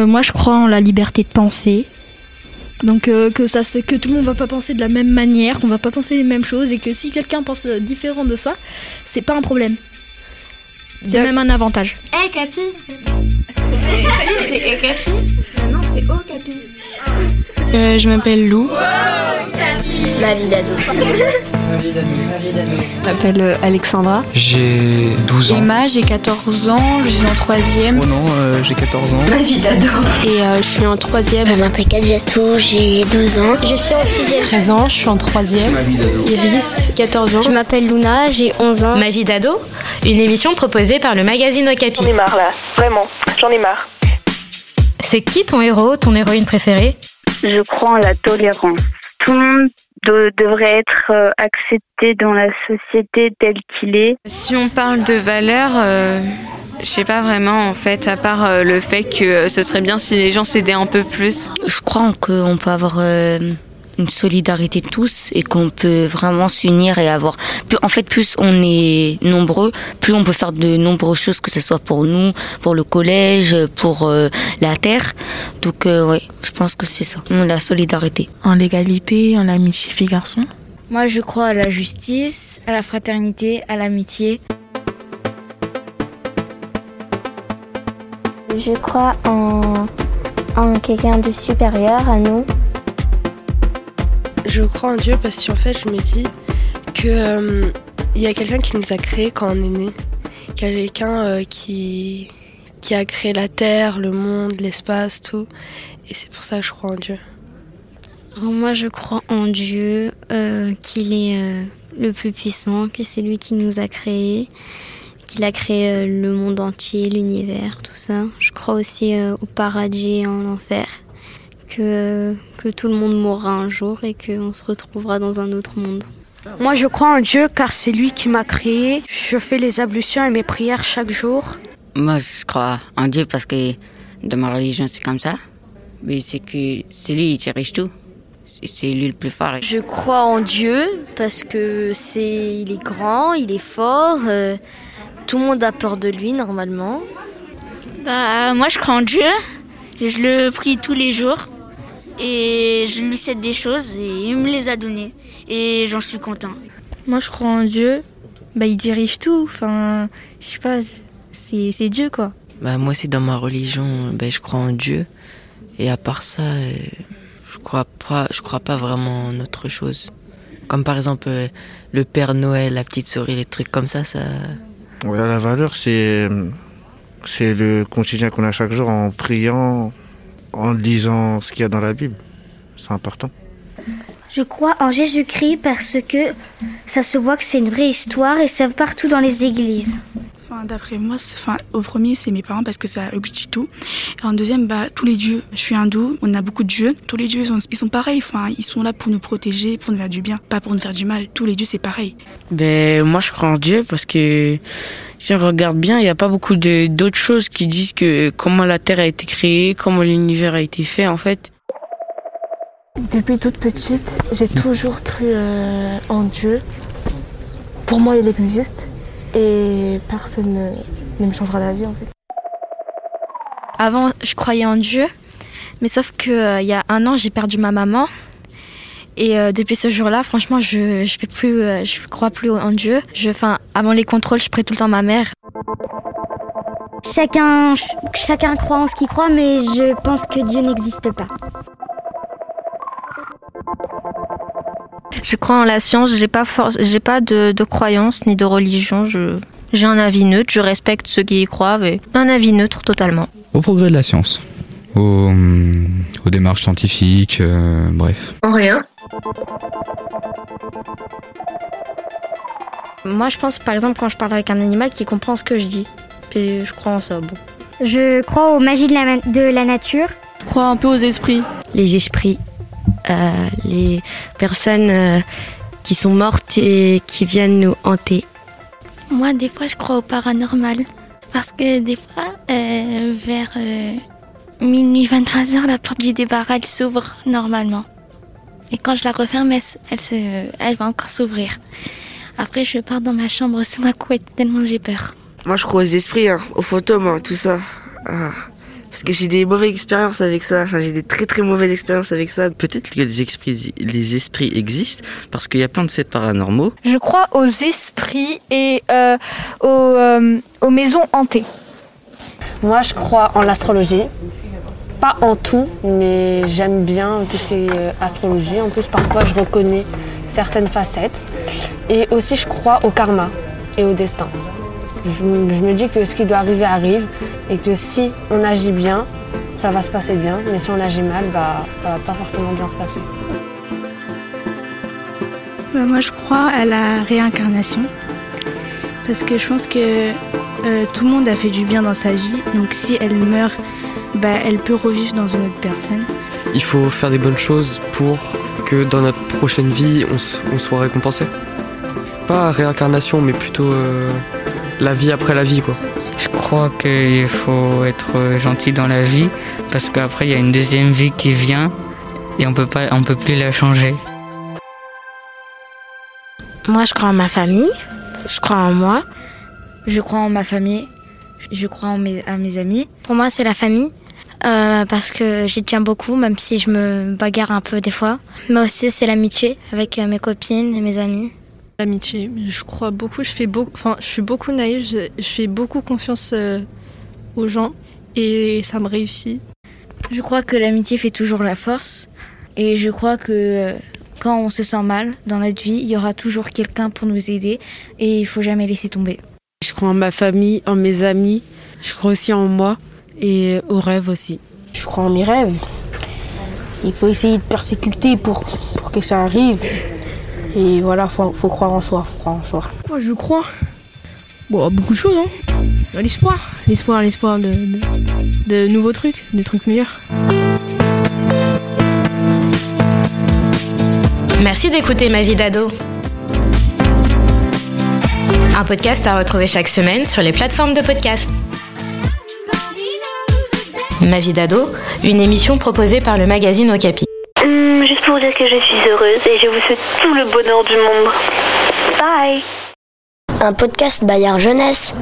Euh, moi, je crois en la liberté de penser. Donc euh, que ça, c'est que tout le monde va pas penser de la même manière, qu'on va pas penser les mêmes choses, et que si quelqu'un pense euh, différent de soi, c'est pas un problème. C'est même un avantage. Eh, Capi C'est Capi? Non, c'est O, Capi. Euh, Je m'appelle Lou. Ma vie d'ado. Je m'appelle euh, Alexandra. J'ai 12 ans. Emma, j'ai 14 ans, je suis en troisième. Oh non, euh, j'ai 14 ans. Ma vie d'ado. Et euh, je suis en troisième. Je m'appelle Kadjatou, j'ai 12 ans. Je suis en 6 13 ans, je suis en troisième. Iris, 14 ans. Je m'appelle Luna, j'ai 11 ans. Ma vie d'ado, une émission proposée par le magazine Okapi. J'en ai marre là, vraiment, j'en ai marre. C'est qui ton héros, ton héroïne préférée? Je crois en la tolérance. Tout le monde de- devrait être euh, accepté dans la société tel qu'il est. Si on parle de valeurs, euh, je sais pas vraiment en fait, à part euh, le fait que euh, ce serait bien si les gens s'aidaient un peu plus. Je crois qu'on peut avoir euh, une solidarité tous et qu'on peut vraiment s'unir et avoir. plus- En fait, plus on est nombreux, plus on peut faire de nombreuses choses, que ce soit pour nous, pour le collège, pour euh, la terre. Donc, euh, ouais, je pense que c'est ça, la solidarité. En l'égalité, en l'amitié filles-garçons. Moi, je crois à la justice, à la fraternité, à l'amitié. Je crois en, en quelqu'un de supérieur à nous. Je crois en Dieu parce qu'en fait, je me dis que euh, y a quelqu'un qui nous a créés quand on est né. Quelqu'un euh, qui a créé la terre, le monde, l'espace, tout. Et c'est pour ça que je crois en Dieu. Moi, je crois en Dieu, euh, qu'il est le plus puissant, que c'est lui qui nous a créés, qu'il a créé le monde entier, l'univers, tout ça. Je crois aussi au paradis et en enfer, que, que tout le monde mourra un jour et qu'on se retrouvera dans un autre monde. Moi, je crois en Dieu car c'est lui qui m'a créé. Je fais les ablutions et mes prières chaque jour. Moi, je crois en Dieu parce que de ma religion, c'est comme ça. Mais c'est que c'est lui qui dirige tout. C'est- C'est lui le plus fort. Je crois en Dieu parce que c'est, il est grand, il est fort. euh, tout le monde a peur de lui normalement. Bah, moi, je crois en Dieu. Je le prie tous les jours. Et je lui cède des choses et il me les a données. Et j'en suis content. Moi, je crois en Dieu. Bah, il dirige tout. Enfin, je sais pas, c'est c'est Dieu, quoi. Bah, moi aussi, dans ma religion, ben, je crois en Dieu. Et à part ça, euh, je crois pas, je crois pas vraiment en autre chose. Comme par exemple euh, le Père Noël, la petite souris, les trucs comme ça, ça. Ouais, la valeur, c'est c'est le quotidien qu'on a chaque jour en priant, en lisant ce qu'il y a dans la Bible. C'est important. Je crois en Jésus-Christ parce que ça se voit que c'est une vraie histoire et c'est partout dans les églises. Enfin, D'après moi, enfin, au premier, c'est mes parents parce que c'est à eux que je dis tout. Et en deuxième, bah, tous les dieux. Je suis hindou, on a beaucoup de dieux. Tous les dieux, ils sont, ils sont pareils. Enfin, ils sont là pour nous protéger, pour nous faire du bien, pas pour nous faire du mal. Tous les dieux, c'est pareil. Ben, moi, je crois en Dieu parce que si on regarde bien, il n'y a pas beaucoup de- d'autres choses qui disent que comment la Terre a été créée, comment l'univers a été fait, en fait. Depuis toute petite, j'ai toujours cru euh, en Dieu. Pour moi, il existe et personne ne, ne me changera la vie en fait. Avant, je croyais en Dieu, mais sauf que euh, il y a un an, j'ai perdu ma maman. Et euh, depuis ce jour-là, franchement, je je fais plus, euh, je crois plus en Dieu. Je, enfin, avant les contrôles, je prie tout le temps ma mère. Chacun, chacun croit en ce qu'il croit, mais je pense que Dieu n'existe pas. Je crois en la science. J'ai pas force, j'ai pas de, de croyance ni de religion. Je j'ai un avis neutre. Je respecte ceux qui y croient, mais un avis neutre totalement. Au progrès de la science, aux, hum, aux démarches scientifiques, euh, bref. En rien. Moi, je pense par exemple quand je parle avec un animal qui comprend ce que je dis. Puis je crois en ça. Bon. Je crois aux magies de la, de la nature. Je crois un peu aux esprits. Les esprits, euh, les personnes euh, qui sont mortes et qui viennent nous hanter. Moi, des fois, je crois au paranormal. Parce que des fois, euh, vers euh, minuit 23h, la porte du débarras, elle s'ouvre normalement. Et quand je la referme, elle, s- elle, se, elle va encore s'ouvrir. Après, je pars dans ma chambre sous ma couette tellement j'ai peur. Moi, je crois aux esprits, hein, aux fantômes, hein, tout ça. Ah, Parce que j'ai des mauvaises expériences avec ça. Enfin, j'ai des très très mauvaises expériences avec ça. Peut-être que les esprits, les esprits existent parce qu'il y a plein de faits paranormaux. Je crois aux esprits et euh, aux, euh, aux maisons hantées. Moi, je crois en l'astrologie. Pas en tout, mais j'aime bien tout ce qui est euh, astrologie. En plus, parfois, je reconnais certaines facettes. Et aussi, je crois au karma et au destin. Je, je me dis que ce qui doit arriver arrive et que si on agit bien, ça va se passer bien. Mais si on agit mal, bah, ça va pas forcément bien se passer. Bah, moi, je crois à la réincarnation. Parce que je pense que euh, tout le monde a fait du bien dans sa vie. Donc si elle meurt, bah, elle peut revivre dans une autre personne. Il faut faire des bonnes choses pour que dans notre prochaine vie, on soit récompensé. Pas réincarnation, mais plutôt euh, la vie après la vie, quoi. Je crois qu'il faut être gentil dans la vie parce qu'après il y a une deuxième vie qui vient et on peut pas, on peut plus la changer. Moi, je crois en ma famille. Je crois en moi. Je crois en ma famille. Je crois en mes, à mes amis. Pour moi, c'est la famille. euh, parce que j'y tiens beaucoup, même si je me bagarre un peu des fois. Mais aussi, c'est l'amitié avec euh, mes copines et mes amis. L'amitié, je crois beaucoup, je fais beaucoup, enfin, je suis beaucoup naïve, je, je fais beaucoup confiance euh, aux gens et ça me réussit. Je crois que l'amitié fait toujours la force. Et je crois que euh, quand on se sent mal dans notre vie, il y aura toujours quelqu'un pour nous aider. Et il faut jamais laisser tomber. Je crois en ma famille, en mes amis. Je crois aussi en moi et aux rêves aussi. Je crois en mes rêves. Il faut essayer de persécuter pour, pour que ça arrive. Et voilà, faut, faut croire en soi, faut croire en soi. Quoi, je crois Bon, à beaucoup de choses, hein. À L'espoir, l'espoir, l'espoir de, de, de nouveaux trucs, de trucs meilleurs. Merci d'écouter Ma vie d'ado. Un podcast à retrouver chaque semaine sur les plateformes de podcast. Ma vie d'ado, une émission proposée par le magazine Okapi. Pour dire que je suis heureuse et je vous souhaite tout le bonheur du monde. Bye Un podcast Bayard Jeunesse.